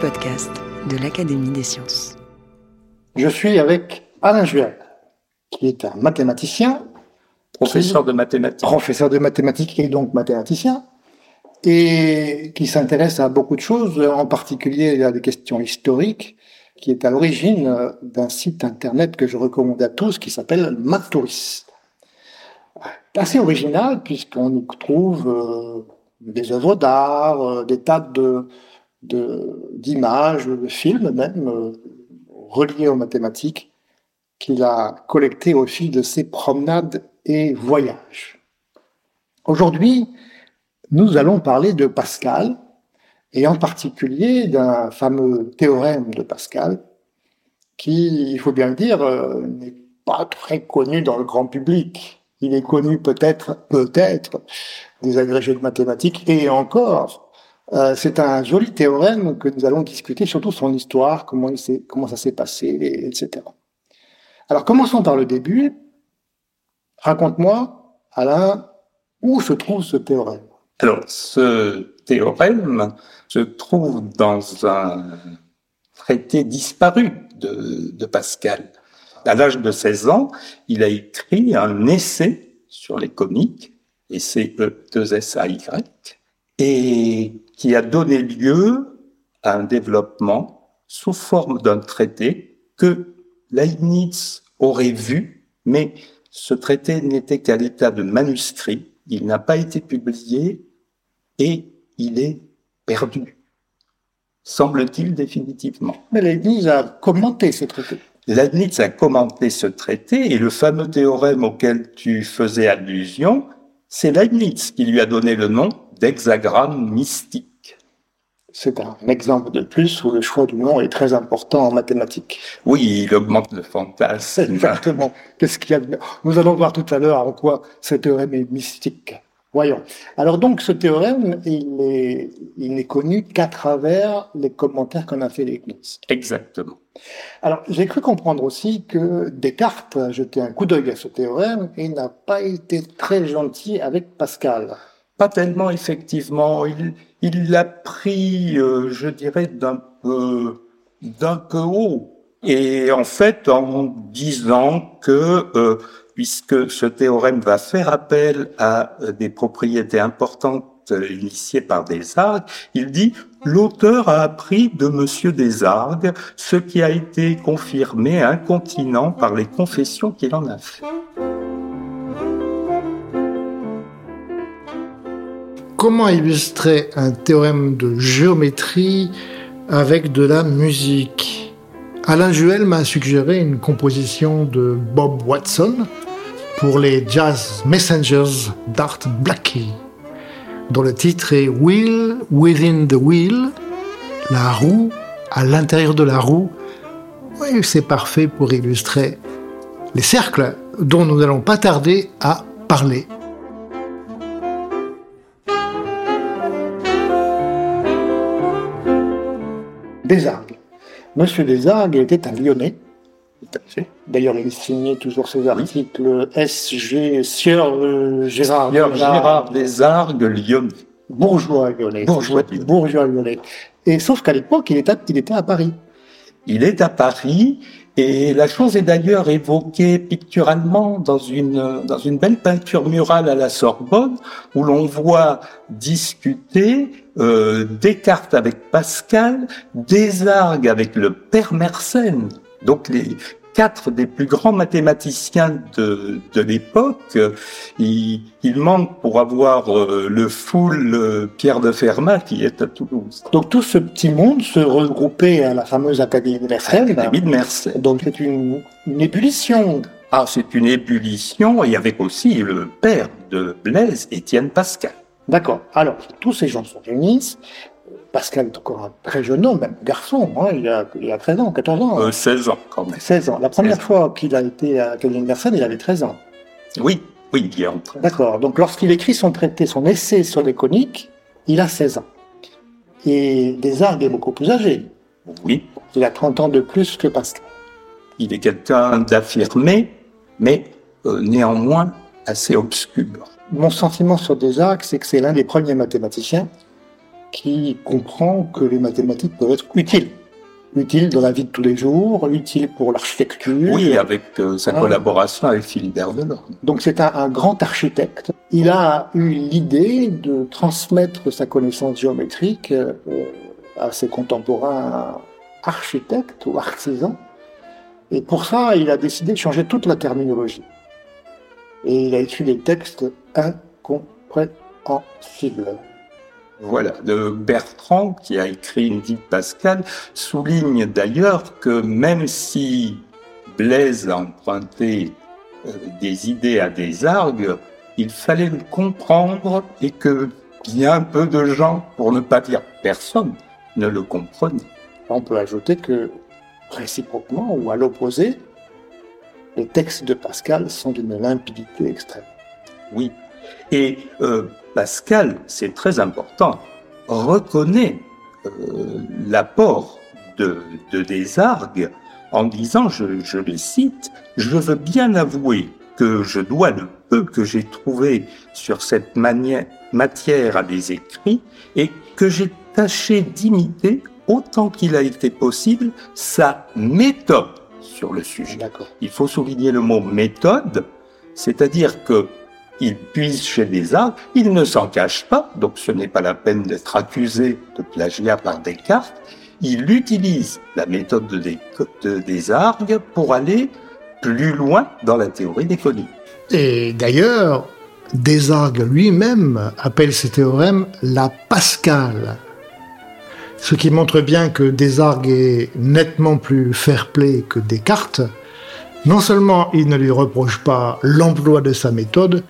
Le podcast de l'Académie des sciences. Je suis avec Alain Juel, qui est un mathématicien, Professeur de mathématiques. professeur de mathématiques et donc mathématicien, et qui s'intéresse à beaucoup de choses, en particulier à des questions historiques, qui est à l'origine euh, d'un site internet que je recommande à tous, qui s'appelle Matouris. Assez original, puisqu'on y trouve euh, des œuvres d'art, euh, des tas de de- d'images, de, films même, euh, reliés aux mathématiques, qu'il a collectés au fil de ses promenades et voyages. Aujourd'hui, nous allons parler de Pascal, et en particulier d'un fameux théorème de Pascal, qui, il faut bien le dire, euh, n'est pas très connu dans le grand public. Il est connu peut-être, peut-être, des agrégés de mathématiques, et encore, euh, c'est un joli théorème que nous allons discuter, surtout son histoire, comment, ça s'est passé, et- etc. Alors commençons par le début. Raconte-moi, Alain, où se trouve ce théorème? Alors, ce théorème se trouve dans un traité disparu de, de Pascal. À l'âge de 16 ans, il a écrit un essai sur les coniques, essai E2SAY, et qui a donné lieu à un développement sous forme d'un traité que Leibniz aurait vu, mais ce traité n'était qu'à l'état de manuscrit, il n'a pas été publié et il est perdu, semble-t-il définitivement. Mais Leibniz a commenté ce traité. Leibniz a commenté ce traité et le fameux théorème auquel tu faisais allusion, c'est Leibniz qui lui a donné le nom d'hexagramme mystique. C'est un exemple de plus où le choix du nom est très important en mathématiques. Oui, il augmente le fantasme. Exactement. Qu'est-ce qu'il y a de- Nous allons voir tout à l'heure en quoi ce théorème est mystique. Voyons. Alors donc, ce théorème, il est, il n'est connu qu'à travers les commentaires qu'on a fait Leibniz. Exactement. Alors, j'ai cru comprendre aussi que Descartes a jeté un coup d'œil à ce théorème et n'a pas été très gentil avec Pascal. Pas tellement, effectivement. Il, l'a pris, euh, je dirais, d'un peu, haut. Et en fait, en disant que, euh, puisque ce théorème va faire appel à euh, des propriétés importantes initiées par Desargues, il dit l'auteur a appris de Monsieur Desargues ce qui a été confirmé incontinent par les confessions qu'il en a fait. Comment illustrer un théorème de géométrie avec de la musique Alain Juel m'a suggéré une composition de Bob Watson pour les Jazz Messengers d'Art Blakey, dont le titre est Wheel Within the Wheel, la roue à l'intérieur de la roue. Oui, c'est parfait pour illustrer les cercles dont nous n'allons pas tarder à parler. Desargues. Monsieur Desargues était un Lyonnais. D'ailleurs, il signait toujours ses articles SG Sieur euh, Gérard, Gérard, Gérard Desargues, Lyonnais. bourgeois lyonnais. Bourgeois lyonnais. bourgeois lyonnais. Et sauf qu'à l'époque, il était, il était à Paris. Il est à Paris et la chose est d'ailleurs évoquée picturalement dans une, dans une belle peinture murale à la Sorbonne où l'on voit discuter euh, Descartes avec Pascal, Desargues avec le père Mersenne. Donc les quatre des plus grands mathématiciens de, de l'époque, euh, ils manquent pour avoir euh, le full euh, Pierre de Fermat qui est à Toulouse. Donc tout ce petit monde se regroupait à la fameuse Académie de Mersenne. David Mersenne. Donc c'est une, une ébullition. Ah, c'est une ébullition, et avec aussi le père de Blaise, Étienne Pascal. D'accord. Alors, tous ces gens se réunissent. Pascal est encore un très jeune homme, même garçon, hein, il, a, il a 13 ans, 14 ans. Euh, 16 ans quand même. 16 ans. La première 16 ans. fois qu'il a été à Académie Universelle, il avait 13 ans. Oui, oui, il en train. D'accord. Donc lorsqu'il écrit son traité, son essai sur les coniques, il a 16 ans. Et Desargues est beaucoup plus âgé. Oui, Il a 30 ans de plus que Pascal. il est quelqu'un d'affirmé, mais euh, néanmoins assez obscur. Mon sentiment sur Desargues, c'est que c'est l'un des premiers mathématiciens qui comprend que les mathématiques peuvent être utiles. Utiles dans la vie de tous les jours, utiles pour l'architecture. Oui, avec euh, sa collaboration avec Delorme. Donc c'est un, un grand architecte. Il a eu l'idée de transmettre sa connaissance géométrique euh, à ses contemporains architectes ou artisans. Et pour ça, il a décidé de changer toute la terminologie. Et il a écrit des textes incompréhensibles. Voilà, Bertrand, qui a écrit une vie de Pascal, souligne d'ailleurs que même si Blaise a emprunté euh, des idées à des argues, il fallait le comprendre et que bien peu de gens, pour ne pas dire personne, ne le comprenaient. On peut ajouter que, réciproquement ou à l'opposé, les textes de Pascal sont d'une limpidité extrême. Oui. Et euh, Pascal, c'est très important, reconnaît euh, l'apport de, de Desargues en disant, je, je le cite, je veux bien avouer que je dois le peu que j'ai trouvé sur cette matière à des écrits et que j'ai tâché d'imiter autant qu'il a été possible sa méthode sur le sujet. Il faut souligner le mot méthode, c'est-à-dire que il puise chez des arts, il ne s'en cache pas, donc ce n'est pas la peine d'être accusé de plagiat par Descartes. Il utilise la méthode de, Des- de Desargues pour aller plus loin dans la théorie des coniques. Et d'ailleurs, Desargues lui-même appelle ce théorème la Pascale. Ce qui montre bien que Desargues est nettement plus fair-play que Descartes. Non seulement il ne lui reproche pas l'emploi de sa méthode,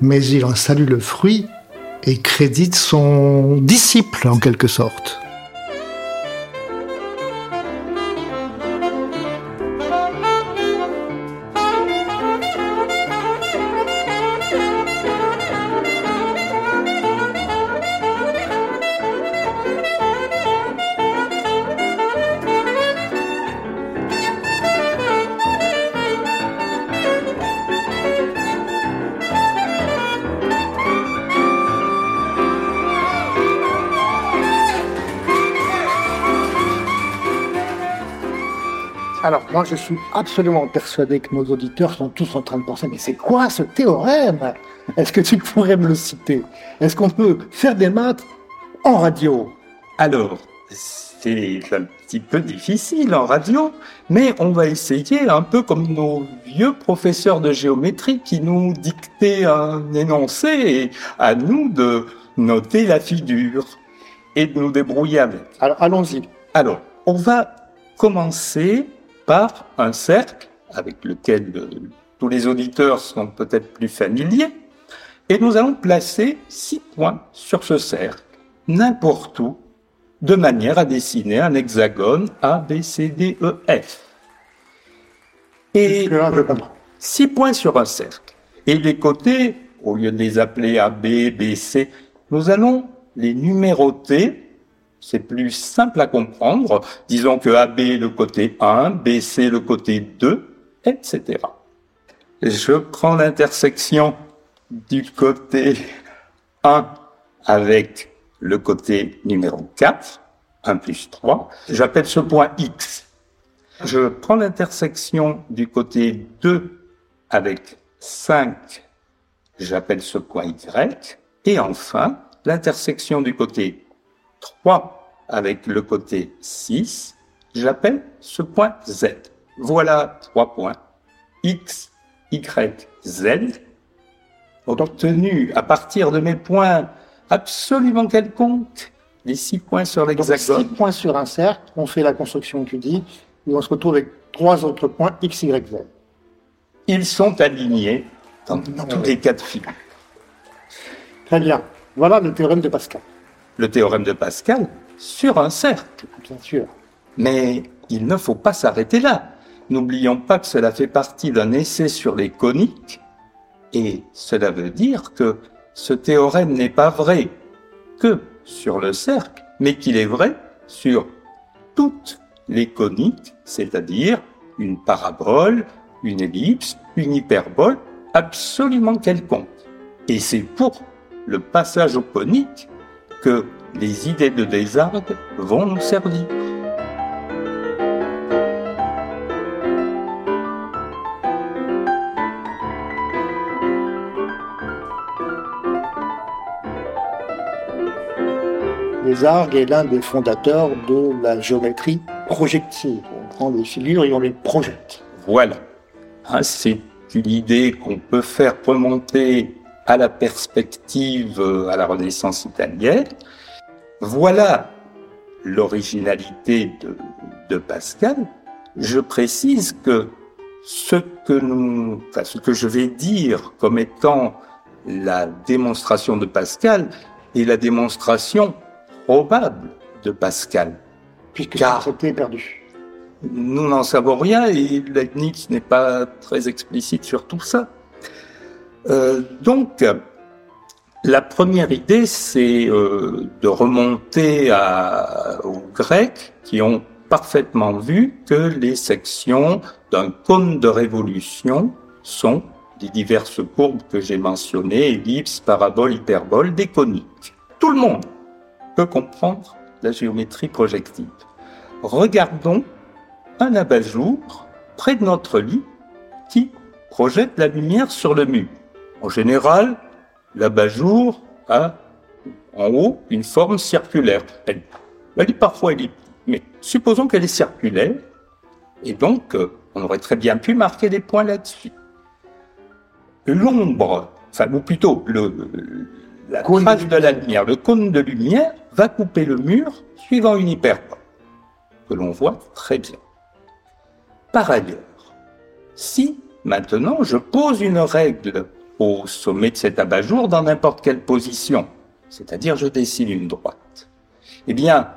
mais il en salue le fruit et crédite son disciple en quelque sorte. Moi, je suis absolument persuadé que nos auditeurs sont tous en train de penser, mais c'est quoi ce théorème? Est-ce que tu pourrais me le citer? Est-ce qu'on peut faire des maths en radio? Alors, c'est un petit peu difficile en radio, mais on va essayer un peu comme nos vieux professeurs de géométrie qui nous dictaient un énoncé et à nous de noter la figure et de nous débrouiller avec. Alors, allons-y. Alors, on va commencer par un cercle avec lequel euh, tous les auditeurs sont peut-être plus familiers, et nous allons placer six points sur ce cercle, n'importe où, de manière à dessiner un hexagone A, B, C, D, E, F. Et six points sur un cercle. Et les côtés, au lieu de les appeler A, B, B, C, nous allons les numéroter. C'est plus simple à comprendre. Disons que AB est le côté 1, BC le côté 2, etc. Je prends l'intersection du côté 1 avec le côté numéro 4, 1 plus 3. J'appelle ce point X. Je prends l'intersection du côté 2 avec 5, j'appelle ce point Y. Et enfin, l'intersection du côté 3 avec le côté 6, j'appelle ce point Z. Voilà trois points. X, Y, Z, obtenus à partir de mes points absolument quelconques, les six points sur Donc, six l'hexagone. points sur un cercle, on fait la construction que tu dis, et on se retrouve avec trois autres points X, Y, Z. Ils sont alignés dans tous les cas de figure. Très bien. Voilà le théorème de Pascal. Le théorème de Pascal sur un cercle. Bien sûr. Mais il ne faut pas s'arrêter là. N'oublions pas que cela fait partie d'un essai sur les coniques, et cela veut dire que ce théorème n'est pas vrai que sur le cercle, mais qu'il est vrai sur toutes les coniques, c'est-à-dire une parabole, une ellipse, une hyperbole, absolument quelconque. Et c'est pour le passage au conique que les idées de Desargues vont nous servir. Desargues est l'un des fondateurs de la géométrie projective. On prend des figures et on les projette. Voilà. Hein, c'est une idée qu'on peut faire remonter à la perspective euh, à la Renaissance italienne. Voilà l'originalité de, de, Pascal. Je précise que ce que nous, enfin, ce que je vais dire comme étant la démonstration de Pascal est la démonstration probable de Pascal. Puisque Car c'était perdu. Nous n'en savons rien et Leibniz n'est pas très explicite sur tout ça. Euh, donc, la première idée, c'est euh, de remonter aux Grecs qui ont parfaitement vu que les sections d'un cône de révolution sont les diverses courbes que j'ai mentionnées, ellipses, paraboles, hyperboles, des. Tout le monde peut comprendre la géométrie projective. Regardons un abat-jour près de notre lit qui projette la lumière sur le mur. En général, l'abat-jour a en haut une forme circulaire. Elle, elle est parfois elliptique, mais supposons qu'elle est circulaire, et donc euh, on aurait très bien pu marquer des points là-dessus. L'ombre, enfin, ou plutôt le, la trace de la lumière, le cône de lumière, va couper le mur suivant une hyperbole, que l'on voit très bien. Par ailleurs, si maintenant je pose une règle au sommet de cet abat-jour dans n'importe quelle position, c'est-à-dire je dessine une droite, eh bien,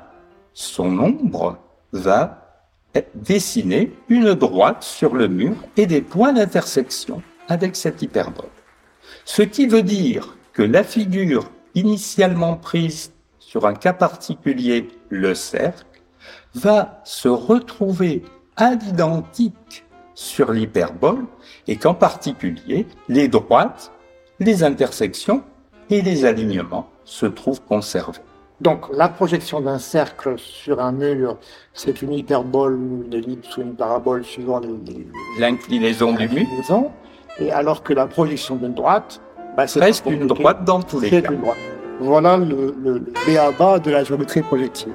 son ombre va dessiner une droite sur le mur et des points d'intersection avec cette hyperbole. Ce qui veut dire que la figure initialement prise sur un cas particulier, le cercle, va se retrouver à l'identique sur l'hyperbole et qu'en particulier, les droites, les intersections et les alignements se trouvent conservés. Donc la projection d'un cercle sur un mur, c'est une hyperbole, une ellipse ou une parabole suivant l'inclinaison du mur. Et alors que la projection d'une droite, bah, c'est presque une droite dans tous les cas. Voilà le, le, de la géométrie projective.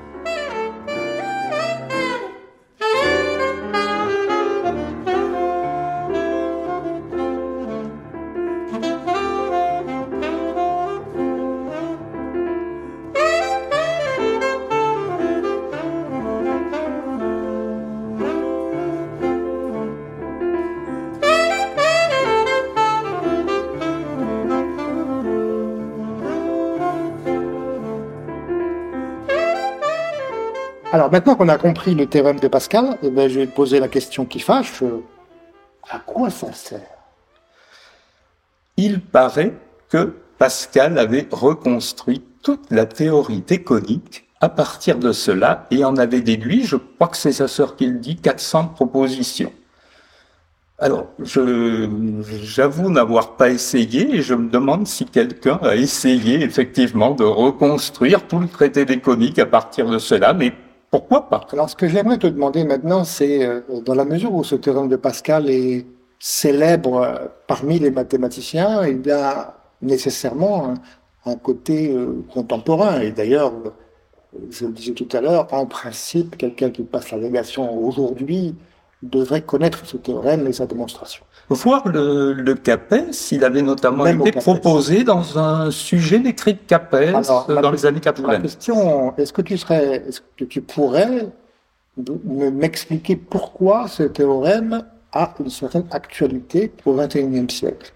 Alors maintenant qu'on a compris le théorème de Pascal, eh ben, je vais poser la question qui fâche. À quoi ça sert? Il paraît que Pascal avait reconstruit toute la théorie des coniques à partir de cela et en avait déduit, je crois que c'est sa sœur qui le dit, 400 propositions. Alors, j'avoue n'avoir pas essayé et je me demande si quelqu'un a essayé effectivement de reconstruire tout le traité des coniques à partir de cela, mais pourquoi pas? Alors, ce que j'aimerais te demander maintenant, c'est euh, dans la mesure où ce théorème de Pascal est célèbre euh, parmi les mathématiciens, il a nécessairement un, côté euh, contemporain. Et d'ailleurs, je le disais tout à l'heure, en principe, quelqu'un qui passe la négation aujourd'hui devrait connaître ce théorème et sa démonstration. Voir le, le Capes, il avait notamment été proposé dans un sujet d'écrit de Capes euh, dans les années 80. La question, est-ce que tu serais, est-ce que tu pourrais m'expliquer pourquoi ce théorème a une certaine actualité au XXIe siècle?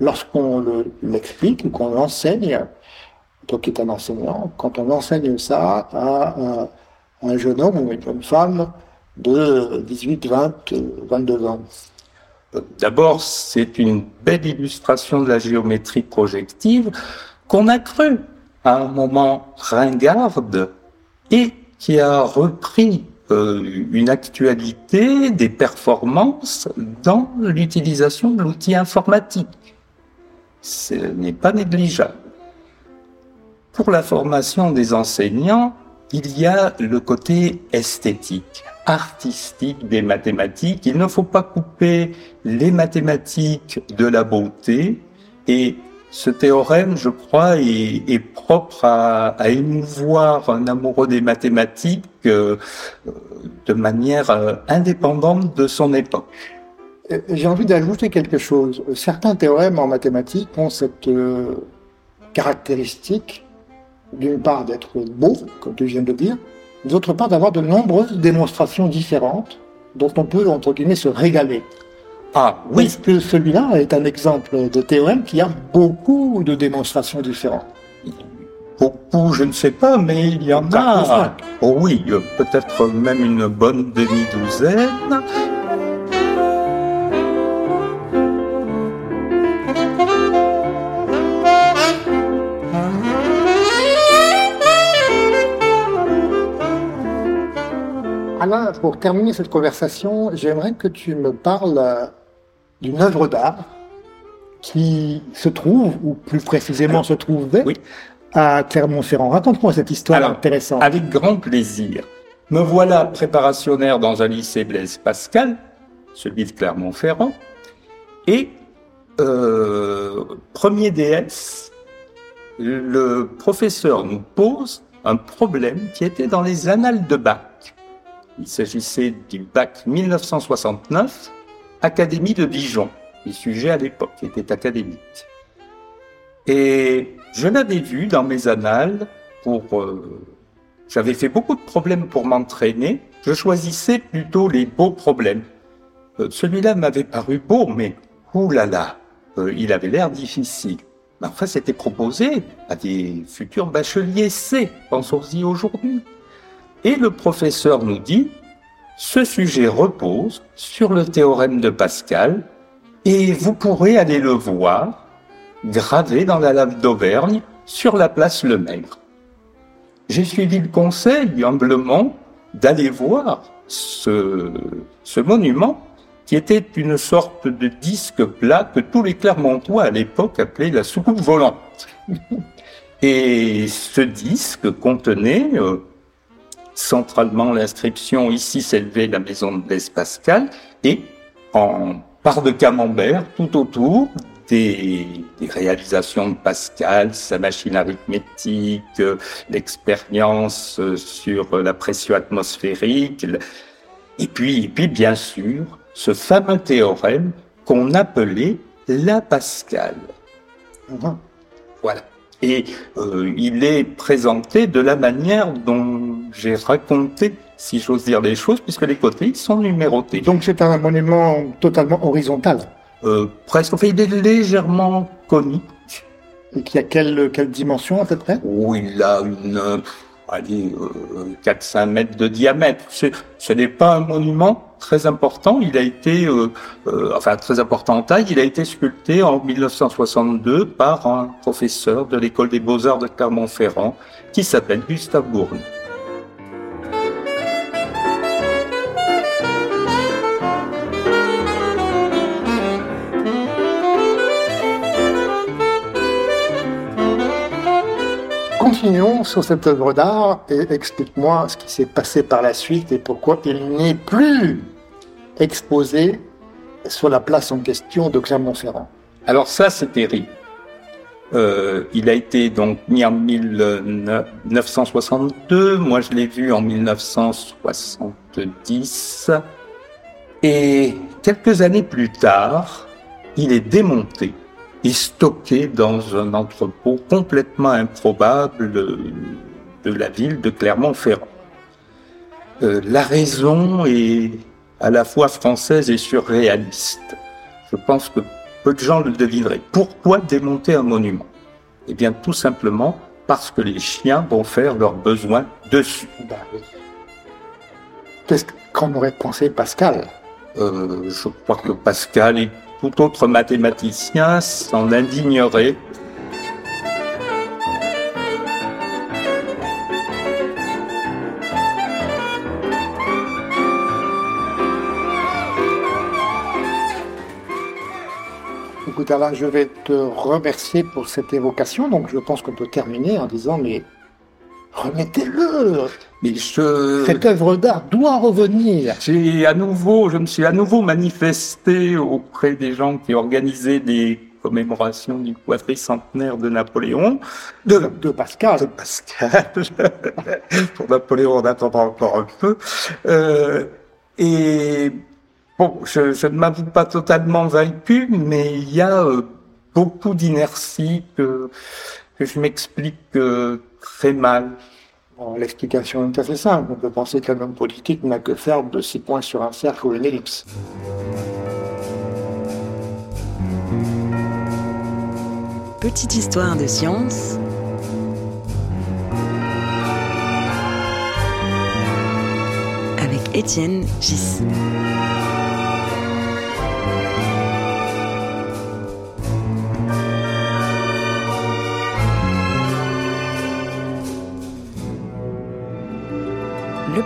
Lorsqu'on l'explique ou qu'on l'enseigne, toi qui es un enseignant, quand on enseigne ça à, un jeune homme ou une jeune femme de 18, 20, 22 ans D'abord, c'est une belle illustration de la géométrie projective qu'on a cru à un moment ringarde et qui a repris euh, une actualité des performances dans l'utilisation de l'outil informatique. Ce n'est pas négligeable. Pour la formation des enseignants, il y a le côté esthétique, artistique des mathématiques. Il ne faut pas couper les mathématiques de la beauté et ce théorème, je crois, est, propre à, émouvoir un amoureux des mathématiques euh, de manière euh, indépendante de son époque. Euh, j'ai envie d'ajouter quelque chose. Certains théorèmes en mathématiques ont cette caractéristique, d'une part d'être beaux, comme tu viens de dire, d'autre part d'avoir de nombreuses démonstrations différentes dont on peut, entre guillemets, se régaler. Ah oui. Est-ce que celui-là est un exemple de théorème qui a beaucoup de démonstrations différentes? Beaucoup, je ne sais pas, mais il y en a. Oh oui, peut-être même une bonne demi-douzaine. Alain, pour terminer cette conversation, j'aimerais que tu me parles d'une œuvre d'art qui se trouve, ou plus précisément se trouvait, à Clermont-Ferrand. Raconte-moi cette histoire intéressante. Avec grand plaisir. Me voilà préparationnaire dans un lycée Blaise Pascal, celui de Clermont-Ferrand, et euh, premier DS, le professeur nous pose un problème qui était dans les annales de bac. Il s'agissait du bac 1969 Académie de Dijon. Les sujets à l'époque étaient académiques. Et je l'avais vu dans mes annales pour. Euh, j'avais fait beaucoup de problèmes pour m'entraîner. Je choisissais plutôt les beaux problèmes. Euh, celui-là m'avait paru beau, mais oulala, euh, il avait l'air difficile. Mais enfin, c'était proposé à des futurs bacheliers C, pensons-y aujourd'hui. Et le professeur nous dit, ce sujet repose sur le théorème de Pascal et vous pourrez aller le voir gravé dans la lave d'Auvergne sur la place Le Maigre. J'ai suivi le conseil humblement d'aller voir ce, ce monument qui était une sorte de disque plat que tous les Clermontois à l'époque appelaient la soucoupe volante. Et ce disque contenait euh, centralement l'inscription ici s'élevait la maison de Blaise Pascal et en part de camembert tout autour des, réalisations de Pascal, sa machine arithmétique, l'expérience sur la pression atmosphérique, et puis, et puis bien sûr ce fameux théorème qu'on appelait la Pascal. Voilà. Et euh, il est présenté de la manière dont j'ai raconté, si j'ose dire les choses, puisque les côtés sont numérotés. Donc c'est un monument totalement horizontal euh, Presque, enfin il est légèrement conique. Et qui a quelle, quelle dimension à peu près? Oh, il a une allez, euh, 4-5 mètres de diamètre. Ce n'est pas un monument très important. Il a été, euh, euh, enfin très important en taille. Il a été sculpté en 1962 par un professeur de l'école des beaux-arts de Clermont-Ferrand qui s'appelle Gustave Bourne. Continuons sur cette œuvre d'art et explique-moi ce qui s'est passé par la suite et pourquoi il n'est plus exposé sur la place en question de Clermont-Ferrand. Alors ça, c'est terrible. Euh, il a été donc mis en 1962, moi je l'ai vu en 1970, et quelques années plus tard, il est démonté est stocké dans un entrepôt complètement improbable de la ville de Clermont-Ferrand. Euh, la raison est à la fois française et surréaliste. Je pense que peu de gens le devineraient. Pourquoi démonter un monument? Eh bien, tout simplement parce que les chiens vont faire leurs besoins dessus. Ben oui. Qu'est-ce qu'en aurait pensé Pascal? Euh, je crois que Pascal et tout autre mathématicien s'en indigneraient. Écoute, Alain, je vais te remercier pour cette évocation. Donc, je pense qu'on peut terminer en disant, mais remettez-le. Mais je, Cette œuvre d'art doit revenir. j'ai à nouveau, je me suis à nouveau manifesté auprès des gens qui organisaient des commémorations du quadricentenaire de Napoléon, De, de Pascal. de Pascal. Pour Napoléon, on attendra encore un peu. Euh, et bon, je, je ne m'avoue pas totalement vaincu, mais il y a euh, beaucoup d'inertie que, que je m'explique euh, très mal. Bon, L'explication est assez simple. On peut penser qu'un homme politique n'a que faire de six points sur un cercle ou une ellipse. Petite histoire de science. Avec Étienne Gis.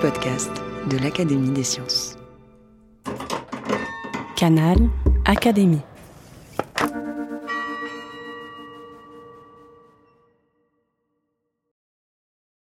Podcast de l'Académie des sciences. Canal Académie.